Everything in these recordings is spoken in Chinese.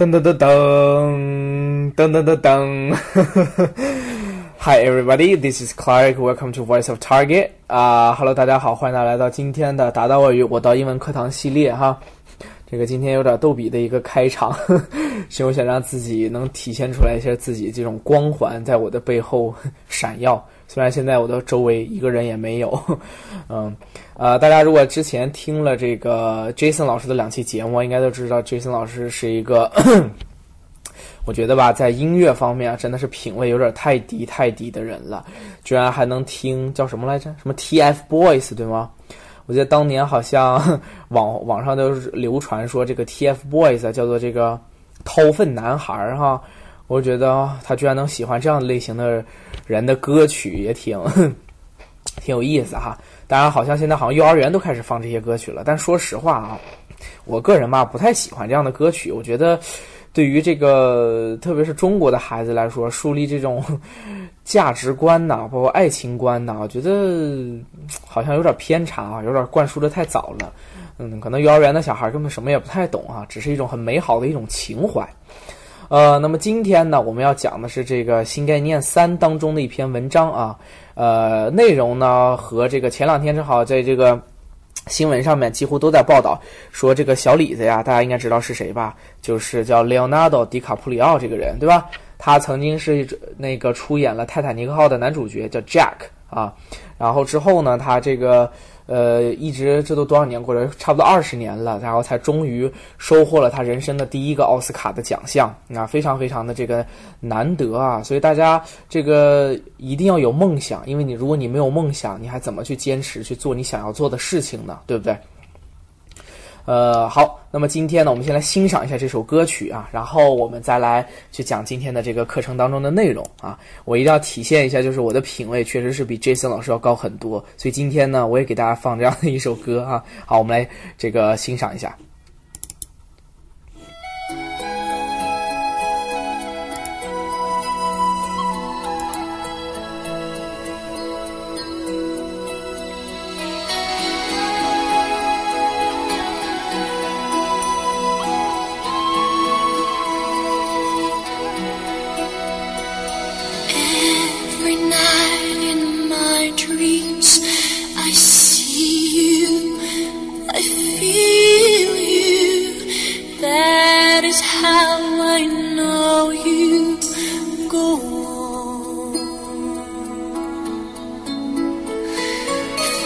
噔噔噔噔噔噔噔噔。Hi everybody, this is Clark. Welcome to Voice of Target. 啊、h e l l o 大家好，欢迎大家来到今天的达到外语我到英文课堂系列哈。这个今天有点逗比的一个开场，是我想让自己能体现出来一些自己这种光环在我的背后闪耀。虽然现在我的周围一个人也没有，嗯，呃，大家如果之前听了这个 Jason 老师的两期节目，应该都知道 Jason 老师是一个，我觉得吧，在音乐方面啊，真的是品味有点太低太低的人了，居然还能听叫什么来着？什么 TFBOYS 对吗？我记得当年好像 网网上都是流传说这个 TFBOYS，叫做这个掏粪男孩儿哈。我觉得他居然能喜欢这样类型的人的歌曲，也挺 挺有意思哈。当然，好像现在好像幼儿园都开始放这些歌曲了。但说实话啊，我个人吧不太喜欢这样的歌曲。我觉得对于这个特别是中国的孩子来说，树立这种 价值观呐，包括爱情观呐，我觉得好像有点偏差啊，有点灌输的太早了。嗯，可能幼儿园的小孩根本什么也不太懂啊，只是一种很美好的一种情怀。呃，那么今天呢，我们要讲的是这个新概念三当中的一篇文章啊。呃，内容呢和这个前两天正好在这个新闻上面几乎都在报道，说这个小李子呀，大家应该知道是谁吧？就是叫 Leonardo 迪卡普里奥这个人，对吧？他曾经是那个出演了《泰坦尼克号》的男主角，叫 Jack 啊。然后之后呢，他这个。呃，一直这都多少年过了，差不多二十年了，然后才终于收获了他人生的第一个奥斯卡的奖项，啊，非常非常的这个难得啊！所以大家这个一定要有梦想，因为你如果你没有梦想，你还怎么去坚持去做你想要做的事情呢？对不对？呃，好，那么今天呢，我们先来欣赏一下这首歌曲啊，然后我们再来去讲今天的这个课程当中的内容啊。我一定要体现一下，就是我的品味确实是比 Jason 老师要高很多，所以今天呢，我也给大家放这样的一首歌啊。好，我们来这个欣赏一下。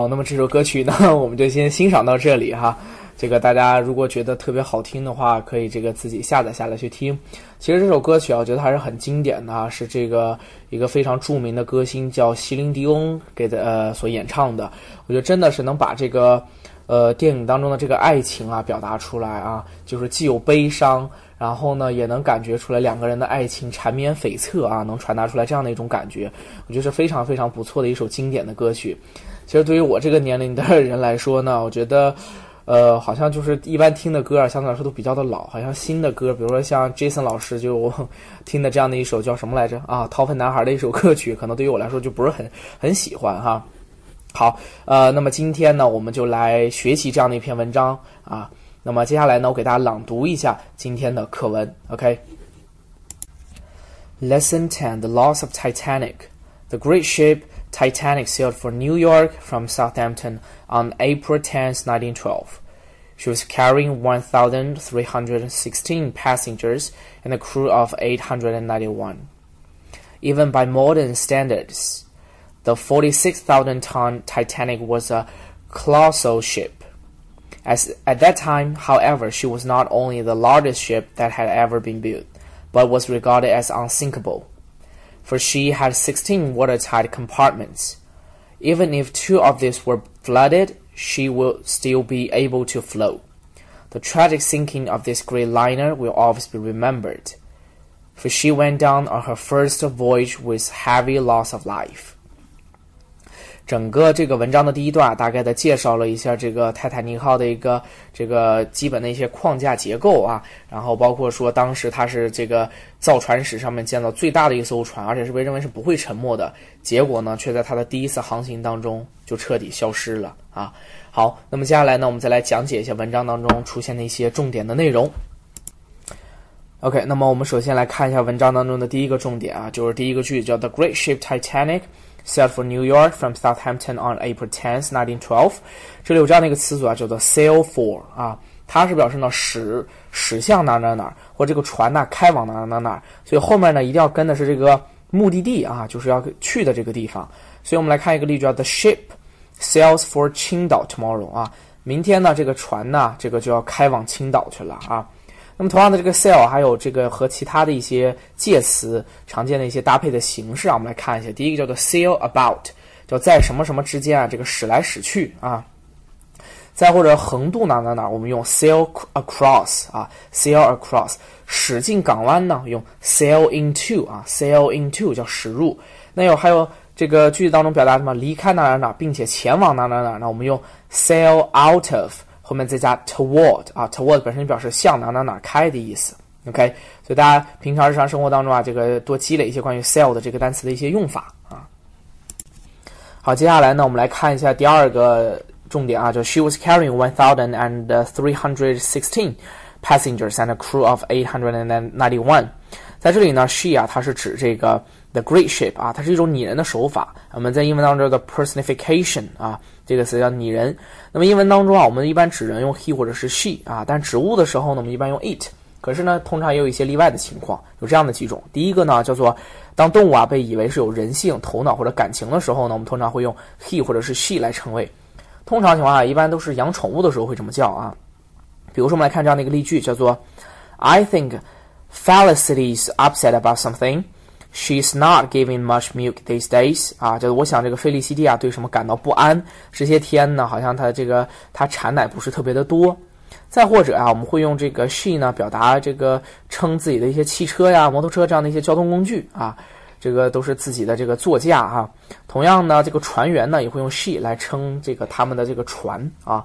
好，那么这首歌曲呢，我们就先欣赏到这里哈。这个大家如果觉得特别好听的话，可以这个自己下载下来去听。其实这首歌曲啊，我觉得还是很经典的，是这个一个非常著名的歌星叫席琳迪翁给的呃所演唱的。我觉得真的是能把这个呃电影当中的这个爱情啊表达出来啊，就是既有悲伤，然后呢也能感觉出来两个人的爱情缠绵悱恻啊，能传达出来这样的一种感觉。我觉得是非常非常不错的一首经典的歌曲。其实对于我这个年龄的人来说呢，我觉得，呃，好像就是一般听的歌啊，相对来说都比较的老。好像新的歌，比如说像 Jason 老师就 听的这样的一首叫什么来着啊，《掏粪男孩》的一首歌曲，可能对于我来说就不是很很喜欢哈。好，呃，那么今天呢，我们就来学习这样的一篇文章啊。那么接下来呢，我给大家朗读一下今天的课文。OK，Lesson Ten: The Loss of Titanic. The great ship Titanic sailed for New York from Southampton on April 10, 1912. She was carrying 1,316 passengers and a crew of 891. Even by modern standards, the 46,000 ton Titanic was a colossal ship. As at that time, however, she was not only the largest ship that had ever been built, but was regarded as unsinkable for she had 16 watertight compartments. Even if two of these were flooded, she will still be able to float. The tragic sinking of this great liner will always be remembered, for she went down on her first voyage with heavy loss of life. 整个这个文章的第一段大概的介绍了一下这个泰坦尼克号的一个这个基本的一些框架结构啊，然后包括说当时它是这个造船史上面建造最大的一艘船，而且是被认为是不会沉没的，结果呢却在它的第一次航行当中就彻底消失了啊。好，那么接下来呢，我们再来讲解一下文章当中出现的一些重点的内容。OK，那么我们首先来看一下文章当中的第一个重点啊，就是第一个句子叫 The Great Ship Titanic。Sailed for New York from Southampton on April 10th, 1912。这里有这样的一个词组啊，叫做 sail for 啊，它是表示呢驶驶向哪哪哪，或这个船呢开往哪哪哪，所以后面呢一定要跟的是这个目的地啊，就是要去的这个地方。所以我们来看一个例句啊，The ship sails for 青岛 tomorrow 啊，明天呢这个船呢这个就要开往青岛去了啊。那么同样的这个 sail 还有这个和其他的一些介词常见的一些搭配的形式啊，我们来看一下。第一个叫做 sail about，叫在什么什么之间啊，这个驶来驶去啊。再或者横渡哪哪哪，我们用 sail across 啊，sail across。驶进港湾呢，用 sail into 啊，sail into 叫驶入。那有还有这个句子当中表达什么离开哪哪哪，并且前往哪哪哪，那我们用 sail out of。后面再加 toward 啊，toward 本身表示向哪哪哪开的意思。OK，所以大家平常日常生活当中啊，这个多积累一些关于 sail 的这个单词的一些用法啊。好，接下来呢，我们来看一下第二个重点啊，就 She was carrying one thousand and three hundred sixteen passengers and a crew of eight hundred and ninety one。在这里呢，she 啊，它是指这个 the great ship 啊，它是一种拟人的手法。我们在英文当中的 personification 啊。这个词叫拟人。那么英文当中啊，我们一般指人用 he 或者是 she 啊，但指物的时候呢，我们一般用 it。可是呢，通常也有一些例外的情况，有这样的几种。第一个呢，叫做当动物啊被以为是有人性、头脑或者感情的时候呢，我们通常会用 he 或者是 she 来称谓。通常情况下，一般都是养宠物的时候会这么叫啊。比如说，我们来看这样的一个例句，叫做 I think Felicity is upset about something. She's not giving much milk these days 啊，就是我想这个费利西蒂啊对什么感到不安？这些天呢，好像她这个她产奶不是特别的多。再或者啊，我们会用这个 she 呢表达这个称自己的一些汽车呀、摩托车这样的一些交通工具啊，这个都是自己的这个座驾啊。同样呢，这个船员呢也会用 she 来称这个他们的这个船啊。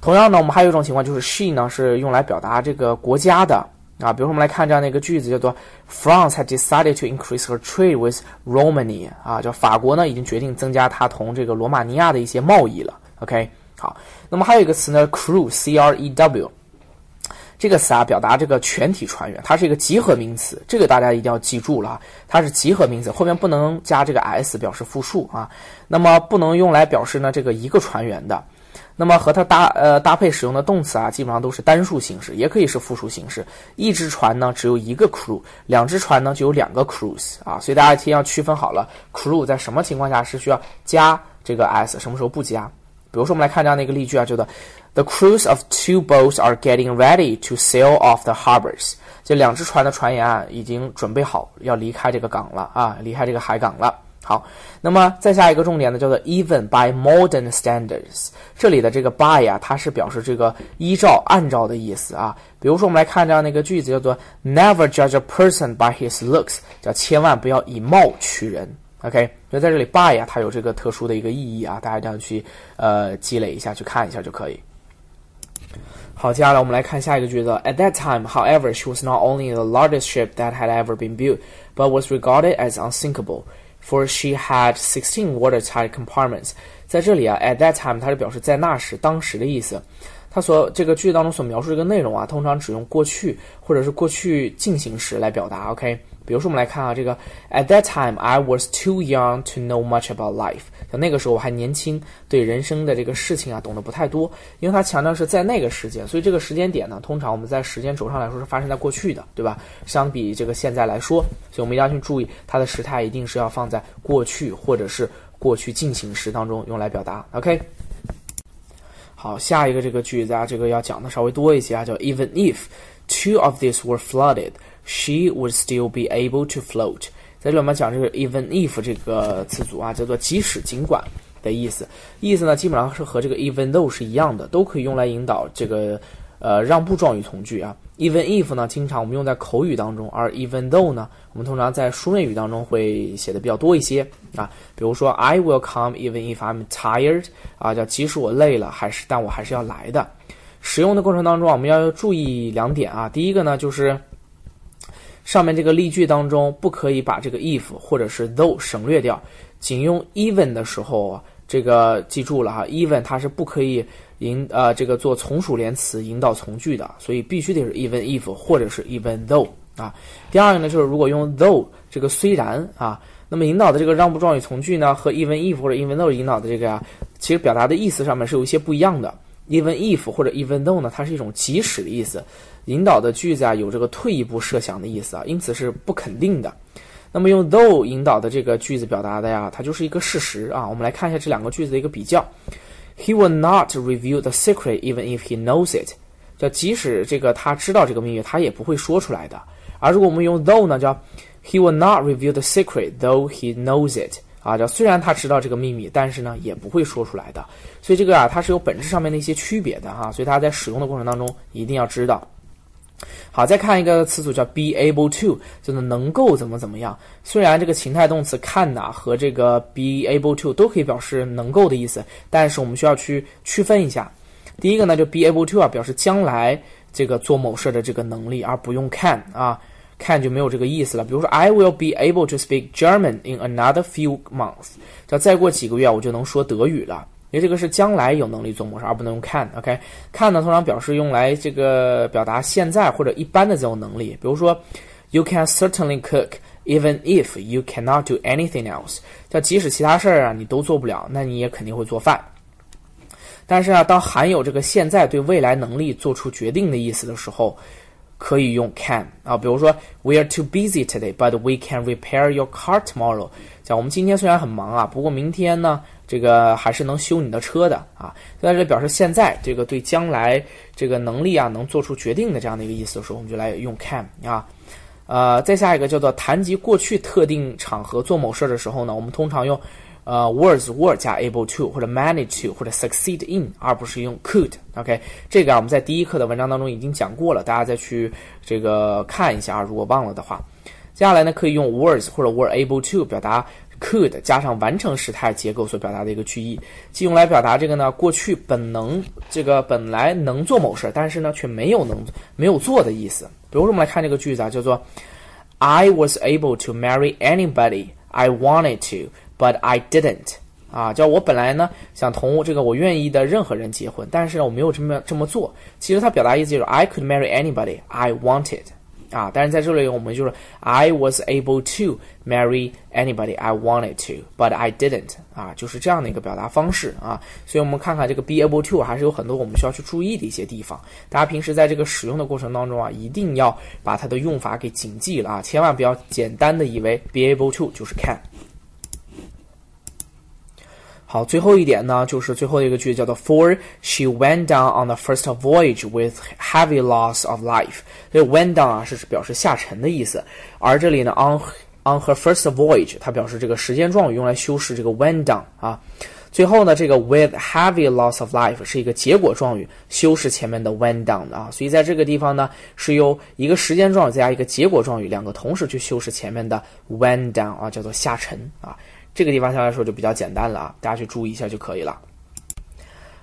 同样呢，我们还有一种情况就是 she 呢是用来表达这个国家的。啊，比如说我们来看这样的一个句子，叫做 France had decided to increase her trade with Romania。啊，叫法国呢已经决定增加它同这个罗马尼亚的一些贸易了。OK，好，那么还有一个词呢，crew，C R E W，这个词啊表达这个全体船员，它是一个集合名词，这个大家一定要记住了，它是集合名词，后面不能加这个 s 表示复数啊，那么不能用来表示呢这个一个船员的。那么和它搭呃搭配使用的动词啊，基本上都是单数形式，也可以是复数形式。一只船呢只有一个 crew，两只船呢就有两个 crews 啊，所以大家一定要区分好了，crew 在什么情况下是需要加这个 s，什么时候不加。比如说我们来看这样的一个例句啊，叫做 The crews of two boats are getting ready to sail off the harbors。这两只船的船员啊已经准备好要离开这个港了啊，离开这个海港了。好，那么再下一个重点呢，叫做 even by modern standards。这里的这个 by 啊，它是表示这个依照、按照的意思啊。比如说，我们来看这样的一个句子，叫做 Never judge a person by his looks，叫千万不要以貌取人。OK，所以在这里 by 啊，它有这个特殊的一个意义啊，大家一定要去呃积累一下，去看一下就可以。好，接下来我们来看下一个句子。At that time, however, she was not only the largest ship that had ever been built, but was regarded as unsinkable. For she had sixteen watertight compartments。在这里啊，at that time 它是表示在那时、当时的意思。它所这个句子当中所描述这个内容啊，通常只用过去或者是过去进行时来表达。OK，比如说我们来看啊，这个 At that time I was too young to know much about life。像那个时候我还年轻，对人生的这个事情啊懂得不太多。因为它强调是在那个时间，所以这个时间点呢，通常我们在时间轴上来说是发生在过去的，对吧？相比这个现在来说，所以我们一定要去注意它的时态一定是要放在过去或者是过去进行时当中用来表达。OK。好，下一个这个句子啊，这个要讲的稍微多一些啊，叫 Even if two of these were flooded, she would still be able to float。在这里我们讲这个 even if 这个词组啊，叫做即使尽管的意思。意思呢，基本上是和这个 even though 是一样的，都可以用来引导这个呃让步状语从句啊。Even if 呢，经常我们用在口语当中，而 even though 呢，我们通常在书面语当中会写的比较多一些啊。比如说，I will come even if I'm tired 啊，叫即使我累了，还是但我还是要来的。使用的过程当中，我们要注意两点啊。第一个呢，就是上面这个例句当中不可以把这个 if 或者是 though 省略掉，仅用 even 的时候，这个记住了哈，even 它是不可以。引呃这个做从属连词引导从句的，所以必须得是 even if 或者是 even though 啊。第二个呢，就是如果用 though 这个虽然啊，那么引导的这个让步状语从句呢，和 even if 或者 even though 引导的这个呀，其实表达的意思上面是有一些不一样的。even if 或者 even though 呢，它是一种即使的意思，引导的句子啊有这个退一步设想的意思啊，因此是不肯定的。那么用 though 引导的这个句子表达的呀，它就是一个事实啊。我们来看一下这两个句子的一个比较。He will not reveal the secret even if he knows it，叫即使这个他知道这个秘密，他也不会说出来的。而如果我们用 though 呢，叫 He will not reveal the secret though he knows it，啊，叫虽然他知道这个秘密，但是呢也不会说出来的。所以这个啊，它是有本质上面的一些区别的哈，所以大家在使用的过程当中一定要知道。好，再看一个词组叫 be able to，就是能够怎么怎么样。虽然这个情态动词 can 呐和这个 be able to 都可以表示能够的意思，但是我们需要去区分一下。第一个呢，就 be able to 啊，表示将来这个做某事的这个能力，而不用 can 啊，can 就没有这个意思了。比如说，I will be able to speak German in another few months，叫再过几个月我就能说德语了。因为这个是将来有能力做某事，而不能用 can。OK，can 呢通常表示用来这个表达现在或者一般的这种能力。比如说，You can certainly cook even if you cannot do anything else。叫即使其他事儿啊你都做不了，那你也肯定会做饭。但是啊，当含有这个现在对未来能力做出决定的意思的时候，可以用 can 啊。比如说，We are too busy today, but we can repair your car tomorrow。讲我们今天虽然很忙啊，不过明天呢？这个还是能修你的车的啊，在这表示现在这个对将来这个能力啊能做出决定的这样的一个意思的时候，我们就来用 can 啊，呃，再下一个叫做谈及过去特定场合做某事的时候呢，我们通常用呃 was were 加 able to 或者 manage to 或者 succeed in，而不是用 could。OK，这个啊我们在第一课的文章当中已经讲过了，大家再去这个看一下啊，如果忘了的话，接下来呢可以用 was 或者 were able to 表达。could 加上完成时态结构所表达的一个句意，即用来表达这个呢过去本能这个本来能做某事，但是呢却没有能没有做的意思。比如说我们来看这个句子啊，叫做 I was able to marry anybody I wanted to, but I didn't。啊，叫我本来呢想同这个我愿意的任何人结婚，但是呢我没有这么这么做。其实它表达意思就是 I could marry anybody I wanted。啊，但是在这里我们就是 I was able to marry anybody I wanted to, but I didn't 啊，就是这样的一个表达方式啊。所以我们看看这个 be able to 还是有很多我们需要去注意的一些地方。大家平时在这个使用的过程当中啊，一定要把它的用法给谨记了啊，千万不要简单的以为 be able to 就是 can。好，最后一点呢，就是最后一个句子叫做 For she went down on the first voyage with heavy loss of life。这 went down 啊是表示下沉的意思，而这里呢 on on her first voyage，它表示这个时间状语用来修饰这个 went down 啊。最后呢，这个 with heavy loss of life 是一个结果状语，修饰前面的 went down 的啊。所以在这个地方呢，是由一个时间状语再加一个结果状语，两个同时去修饰前面的 went down 啊，叫做下沉啊。这个地方相对来说就比较简单了啊，大家去注意一下就可以了。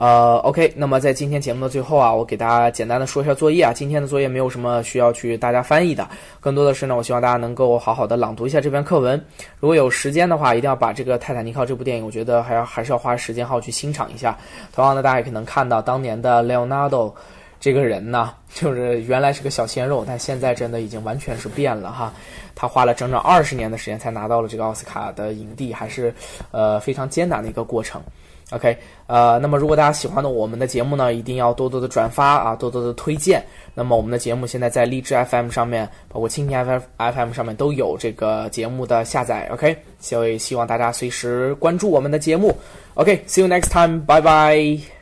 呃，OK，那么在今天节目的最后啊，我给大家简单的说一下作业啊。今天的作业没有什么需要去大家翻译的，更多的是呢，我希望大家能够好好的朗读一下这篇课文。如果有时间的话，一定要把这个《泰坦尼克号》这部电影，我觉得还要还是要花时间好好去欣赏一下。同样的，大家也可能看到当年的 Leonardo 这个人呢，就是原来是个小鲜肉，但现在真的已经完全是变了哈。他花了整整二十年的时间才拿到了这个奥斯卡的影帝，还是呃非常艰难的一个过程。OK，呃，那么如果大家喜欢的我们的节目呢，一定要多多的转发啊，多多的推荐。那么我们的节目现在在荔枝 FM 上面，包括蜻蜓 FM FM 上面都有这个节目的下载。OK，所以希望大家随时关注我们的节目。OK，see you next time，拜拜。